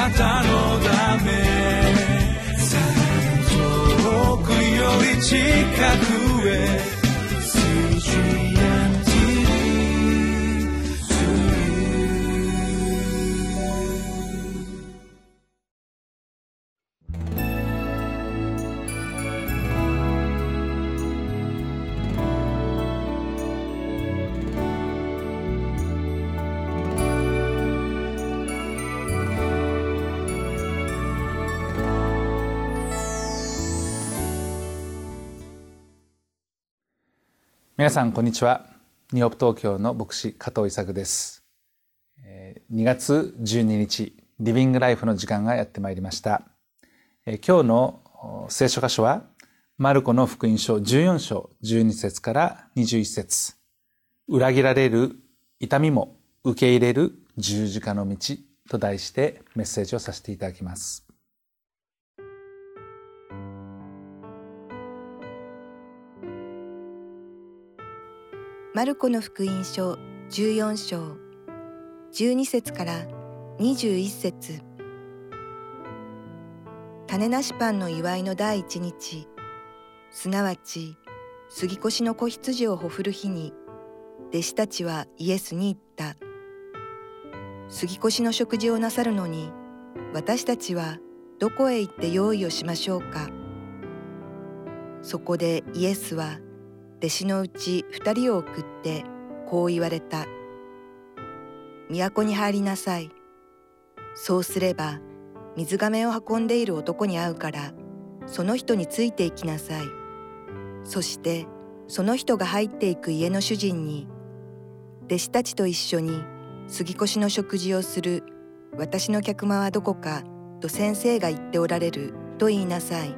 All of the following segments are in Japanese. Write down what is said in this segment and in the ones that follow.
なたのため。遠くより近くへ。皆さんこんにちは。ニューオープ東京の牧師加藤伊作です。2月12日リビングライフの時間がやってまいりました。今日の聖書箇所はマルコの福音書14章12節から21節。裏切られる痛みも受け入れる十字架の道と題してメッセージをさせていただきます。マルコの福音書14章12節から21節。種なしパンの祝いの第一日すなわち杉越の子羊をほふる日に弟子たちはイエスに言った。杉越の食事をなさるのに私たちはどこへ行って用意をしましょうか。そこでイエスは弟子のうち二人を送ってこう言われた。都に入りなさい。そうすれば水亀を運んでいる男に会うからその人についていきなさい。そしてその人が入っていく家の主人に弟子たちと一緒に杉越の食事をする私の客間はどこかと先生が言っておられると言いなさい。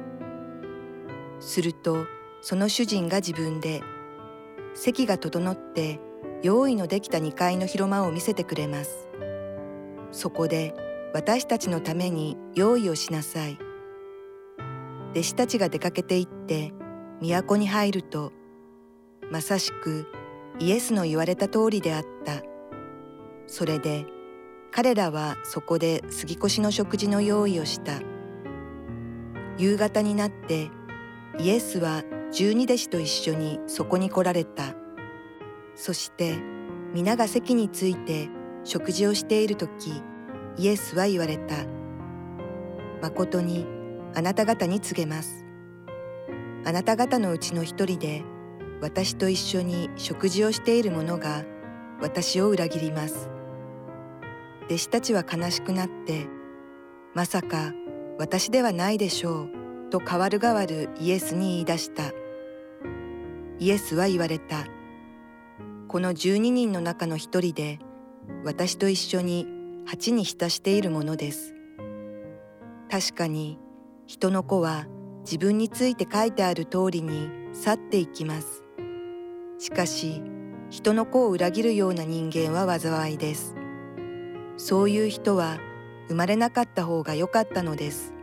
するとその主人が自分で席が整って用意のできた2階の広間を見せてくれます。そこで私たちのために用意をしなさい。弟子たちが出かけて行って都に入るとまさしくイエスの言われた通りであった。それで彼らはそこで杉越の食事の用意をした。夕方になってイエスは十二弟子と一緒にそこに来られた。そして皆が席について食事をしている時、イエスは言われた。誠にあなた方に告げます。あなた方のうちの一人で私と一緒に食事をしている者が私を裏切ります。弟子たちは悲しくなって、まさか私ではないでしょうと代わる代わるイエスに言い出した。イエスは言われた。この12人の中の一人で私と一緒に鉢に浸しているものです。確かに人の子は自分について書いてある通りに去っていきます。しかし人の子を裏切るような人間は災いです。そういう人は生まれなかった方が良かったのです。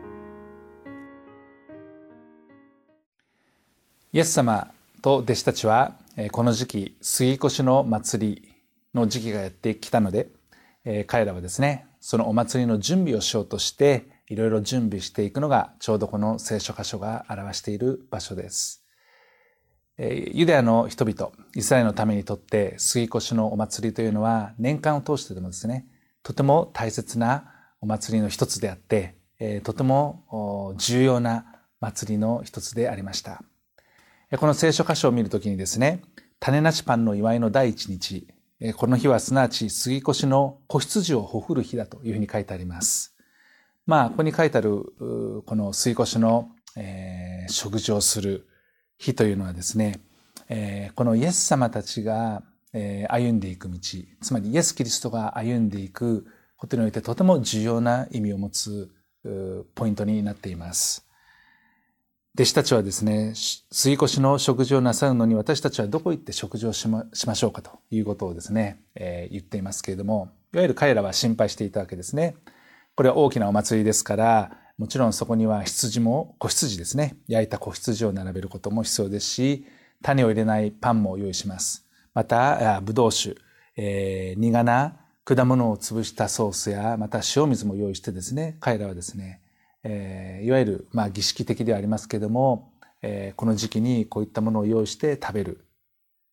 イエス様と弟子たちはこの時期杉越の祭りの時期がやってきたので彼らはですねそのお祭りの準備をしようとしていろいろ準備していくのがちょうどこの聖書箇所が表している場所です。ユダヤの人々、イスラエルのためにとって杉越のお祭りというのは年間を通してでもですね、とても大切なお祭りの一つであって、とても重要な祭りの一つでありました。この聖書箇所を見るときにですね、種なしパンの祝いの第一日、この日はすなわち杉越の子羊をほふる日だというふうに書いてあります。まあ、ここに書いてある、この杉越の、えー、食事をする日というのはですね、えー、このイエス様たちが、えー、歩んでいく道、つまりイエス・キリストが歩んでいくことにおいてとても重要な意味を持つポイントになっています。弟子たちはですね、水越しの食事をなさるのに私たちはどこ行って食事をしましょうかということをですね、えー、言っていますけれども、いわゆる彼らは心配していたわけですね。これは大きなお祭りですから、もちろんそこには羊も、子羊ですね、焼いた子羊を並べることも必要ですし、種を入れないパンも用意します。また、ぶどう酒、えー、苦な果物を潰したソースやまた塩水も用意してですね彼らはですね、えー、いわゆるまあ儀式的ではありますけれども、えー、この時期にこういったものを用意して食べる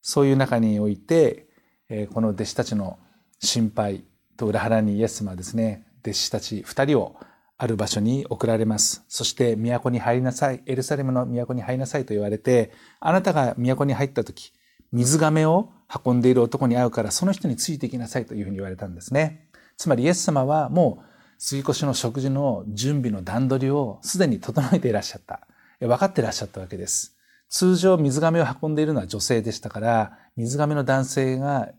そういう中において、えー、この弟子たちの心配と裏腹にイエス様はですね弟子たち二人をある場所に送られます。そして都に入りなさい。エルサレムの都に入りなさいと言われて、あなたが都に入った時、水亀を運んでいる男に会うからその人についていきなさいというふうに言われたんですね。つまりイエス様はもう杉越の食事の準備の段取りをすでに整えていらっしゃった。分かっていらっしゃったわけです。通常水亀を運んでいるのは女性でしたから、水亀の男性が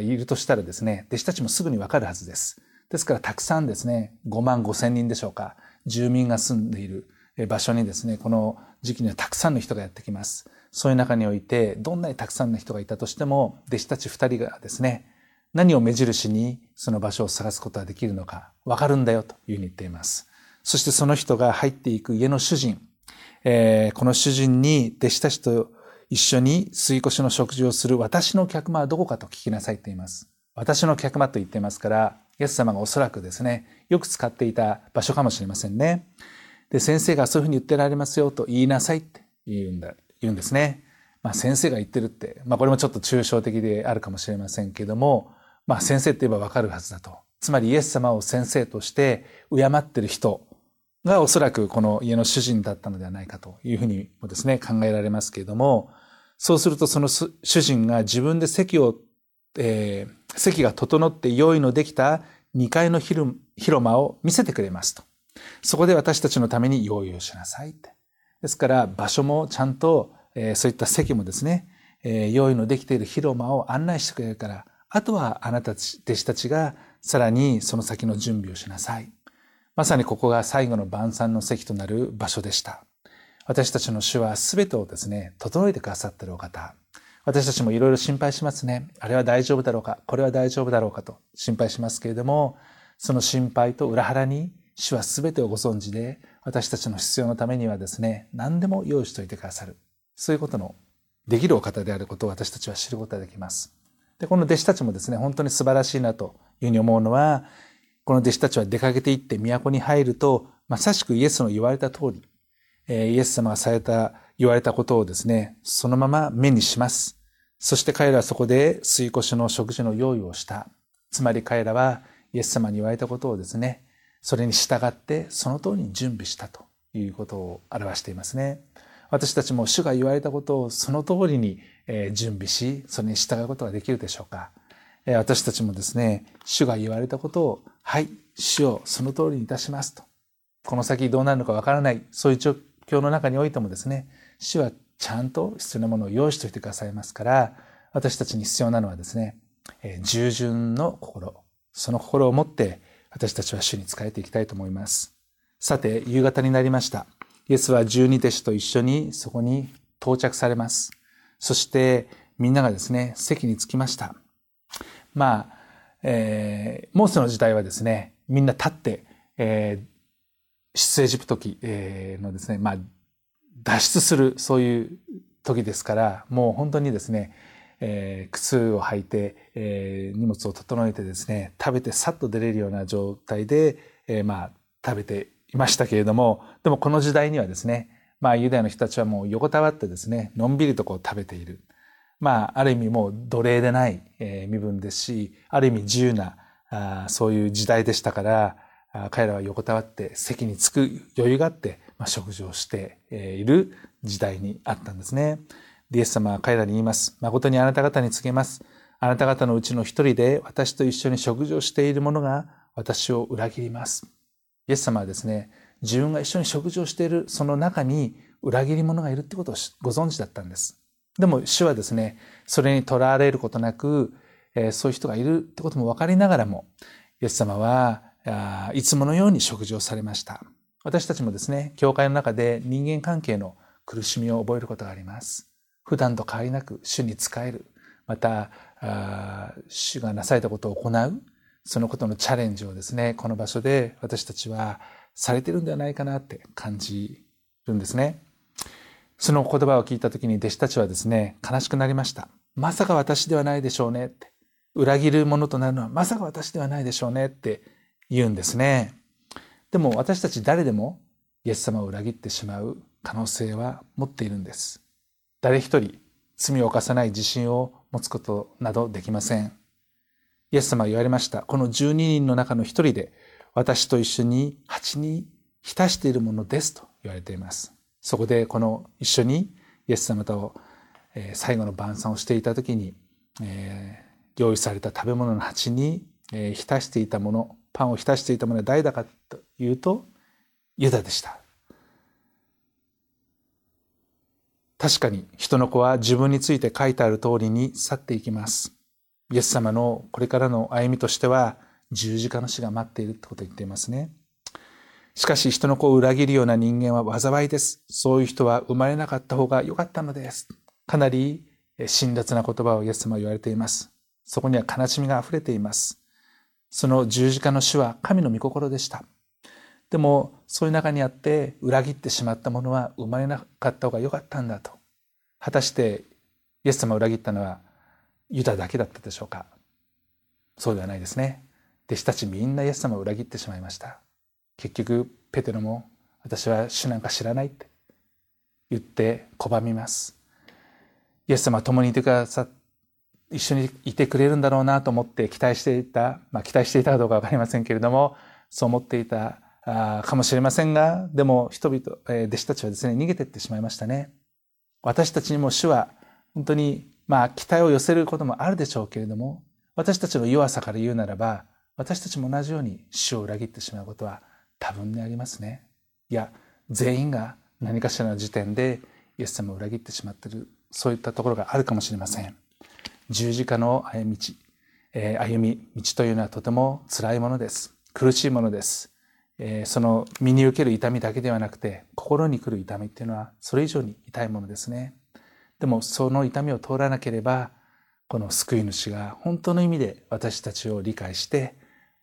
いるとしたらですね、弟子たちもすぐにわかるはずです。ですからたくさんですね、5万5千人でしょうか、住民が住んでいる場所にですね、この時期にはたくさんの人がやってきます。そういう中において、どんなにたくさんの人がいたとしても、弟子たち2人がですね、何を目印にその場所を探すことができるのか、わかるんだよというふうに言っています。そしてその人が入っていく家の主人、えー、この主人に弟子たちと一緒に吸い越しの食事をする私の客間はどこかと聞きなさいと言います。私の客間と言っていますから、イエス様がおそらくですね、よく使っていた場所かもしれませんね。で、先生がそういうふうに言ってられますよと言いなさいって言うんだ、言うんですね。まあ先生が言ってるって、まあこれもちょっと抽象的であるかもしれませんけども、まあ先生って言えばわかるはずだと。つまりイエス様を先生として敬ってる人がおそらくこの家の主人だったのではないかというふうにもですね、考えられますけれども、そうするとその主人が自分で席を、えー、席が整って用意のできた2階の広間を見せてくれますと。そこで私たちのために用意をしなさいって。ですから場所もちゃんと、えー、そういった席もですね、えー、用意のできている広間を案内してくれるから、あとはあなたたち弟子たちがさらにその先の準備をしなさい。まさにここが最後の晩餐の席となる場所でした。私たちの主は全てをですね、整えてくださっているお方。私たちもいろいろ心配しますね。あれは大丈夫だろうか？これは大丈夫だろうかと心配しますけれども、その心配と裏腹に主は全てをご存知で、私たちの必要のためにはですね、何でも用意しておいてくださる。そういうことのできるお方であることを私たちは知ることができます。で、この弟子たちもですね、本当に素晴らしいなというふうに思うのは、この弟子たちは出かけていって都に入ると、まさしくイエスの言われた通り、えイエス様がされた、言われたことをですね、そのまま目にします。そして彼らはそこで水越の食事の用意をした。つまり彼らはイエス様に言われたことをですね、それに従ってその通りに準備したということを表していますね。私たちも主が言われたことをその通りにえ準備し、それに従うことができるでしょうか？え私たちもですね、主が言われたことを、はい、主をその通りにいたしますと。この先どうなるのかわからない、そういう状況の中においてもですね、主はちゃんと必要なものを用意しておいてくださいますから、私たちに必要なのはですね、え従順の心、その心を持って私たちは主に仕えていきたいと思います。さて、夕方になりました。イエスは十二弟子と一緒にそこに到着されます。そしてみんながですね、席に着きました。まあ、えー、モーセの時代はですね、みんな立って、えー、出エジプト記のですね、まあ、脱出する、そういう時ですから、もう本当にですね、えー、靴を履いて、えー、荷物を整えてですね、食べてさっと出れるような状態で、えー、まあ、食べていましたけれども、でもこの時代にはですね、まあ、ユダヤの人たちはもう横たわってですね、のんびりとこう食べている。まあ、ある意味もう奴隷でない、え、身分ですし、ある意味自由な、あそういう時代でしたから、彼らは横たわって席に着く余裕があって、まあ、食事をしている時代にあったんですね。イエス様は彼らに言います。誠にあなた方に告げます。あなた方のうちの一人で私と一緒に食事をしている者が私を裏切ります。イエス様はですね、自分が一緒に食事をしているその中に裏切り者がいるってことをご存知だったんです。でも主はですね、それにとらわれることなく、えー、そういう人がいるってことも分かりながらも、イエス様はいつものように食事をされました。私たちもですね、教会の中で人間関係の苦しみを覚えることがあります。普段と変わりなく主に仕える。また、主がなされたことを行う。そのことのチャレンジをですね、この場所で私たちはされてるんではないかなって感じるんですね。その言葉を聞いた時に弟子たちはですね、悲しくなりました。まさか私ではないでしょうねって。裏切るものとなるのはまさか私ではないでしょうねって言うんですね。でも私たち誰でもイエス様を裏切ってしまう可能性は持っているんです。誰一人罪を犯さない自信を持つことなどできません。イエス様は言われました。この12人の中の一人で私と一緒に蜂に浸しているものですと言われています。そこでこの一緒にイエス様と最後の晩餐をしていた時に、え、用意された食べ物の鉢に浸していたものパンを浸していたものは誰だかというとユダでした確かに人の子は自分について書いてある通りに去っていきますイエス様のこれからの歩みとしては十字架の死が待っているってことを言っていますねしかし人の子を裏切るような人間は災いです。そういう人は生まれなかった方が良かったのです。かなり辛辣な言葉をイエス様は言われています。そこには悲しみが溢れています。その十字架の死は神の御心でした。でも、そういう中にあって裏切ってしまったものは生まれなかった方が良かったんだと。果たしてイエス様を裏切ったのはユダだけだったでしょうかそうではないですね。弟子たちみんなイエス様を裏切ってしまいました。結局ペテロも私は主なんか知らないって言って拒みますイエス様は共にいてくださ一緒にいてくれるんだろうなと思って期待していた、まあ、期待していたかどうか分かりませんけれどもそう思っていたかもしれませんがでも人々、えー、弟子たちはですね逃げていってしまいましたね私たちにも主は本当にまあ期待を寄せることもあるでしょうけれども私たちの弱さから言うならば私たちも同じように主を裏切ってしまうことは多分にありますね。いや全員が何かしらの時点でイエス様を裏切ってしまっているそういったところがあるかもしれません。十字架の歩み道、えー、歩み道というのはとても辛いものです。苦しいものです、えー、その身に受ける痛みだけではなくて心に来る痛みっていうのはそれ以上に痛いものですね。でもその痛みを通らなければこの救い主が本当の意味で私たちを理解して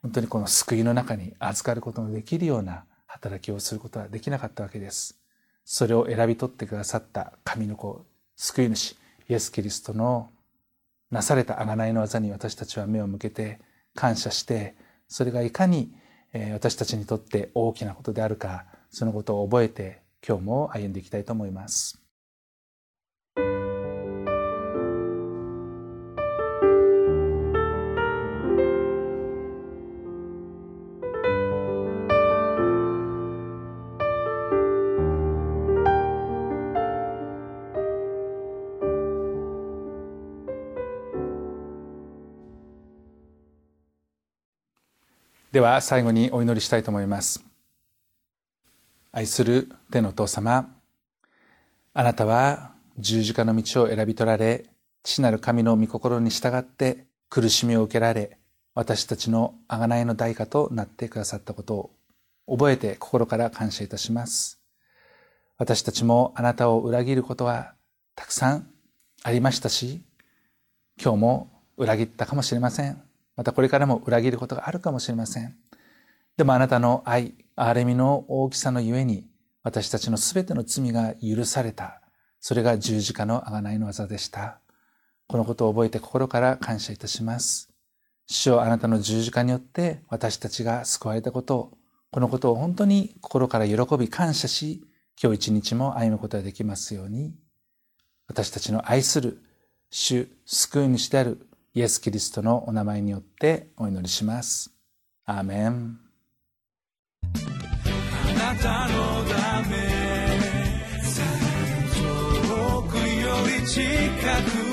本当にこの救いの中に預かることのできるような働きをすることはできなかったわけです。それを選び取ってくださった神の子、救い主、イエス・キリストのなされた贖いの技に私たちは目を向けて感謝して、それがいかに私たちにとって大きなことであるか、そのことを覚えて今日も歩んでいきたいと思います。では最後にお祈りしたいと思います。愛する天のお父様あなたは十字架の道を選び取られ父なる神の御心に従って苦しみを受けられ私たちの贖いの代価となってくださったことを覚えて心から感謝いたします。私たちもあなたを裏切ることはたくさんありましたし今日も裏切ったかもしれません。またこれからも裏切ることがあるかもしれません。でもあなたの愛、憐れみの大きさのゆえに、私たちのすべての罪が許された。それが十字架の贖いの技でした。このことを覚えて心から感謝いたします。主よあなたの十字架によって私たちが救われたことを、このことを本当に心から喜び感謝し、今日一日も歩むことができますように、私たちの愛する主、救い主であるイエス・キリストのお名前によってお祈りします。アーメン。あなたのため遠くより近く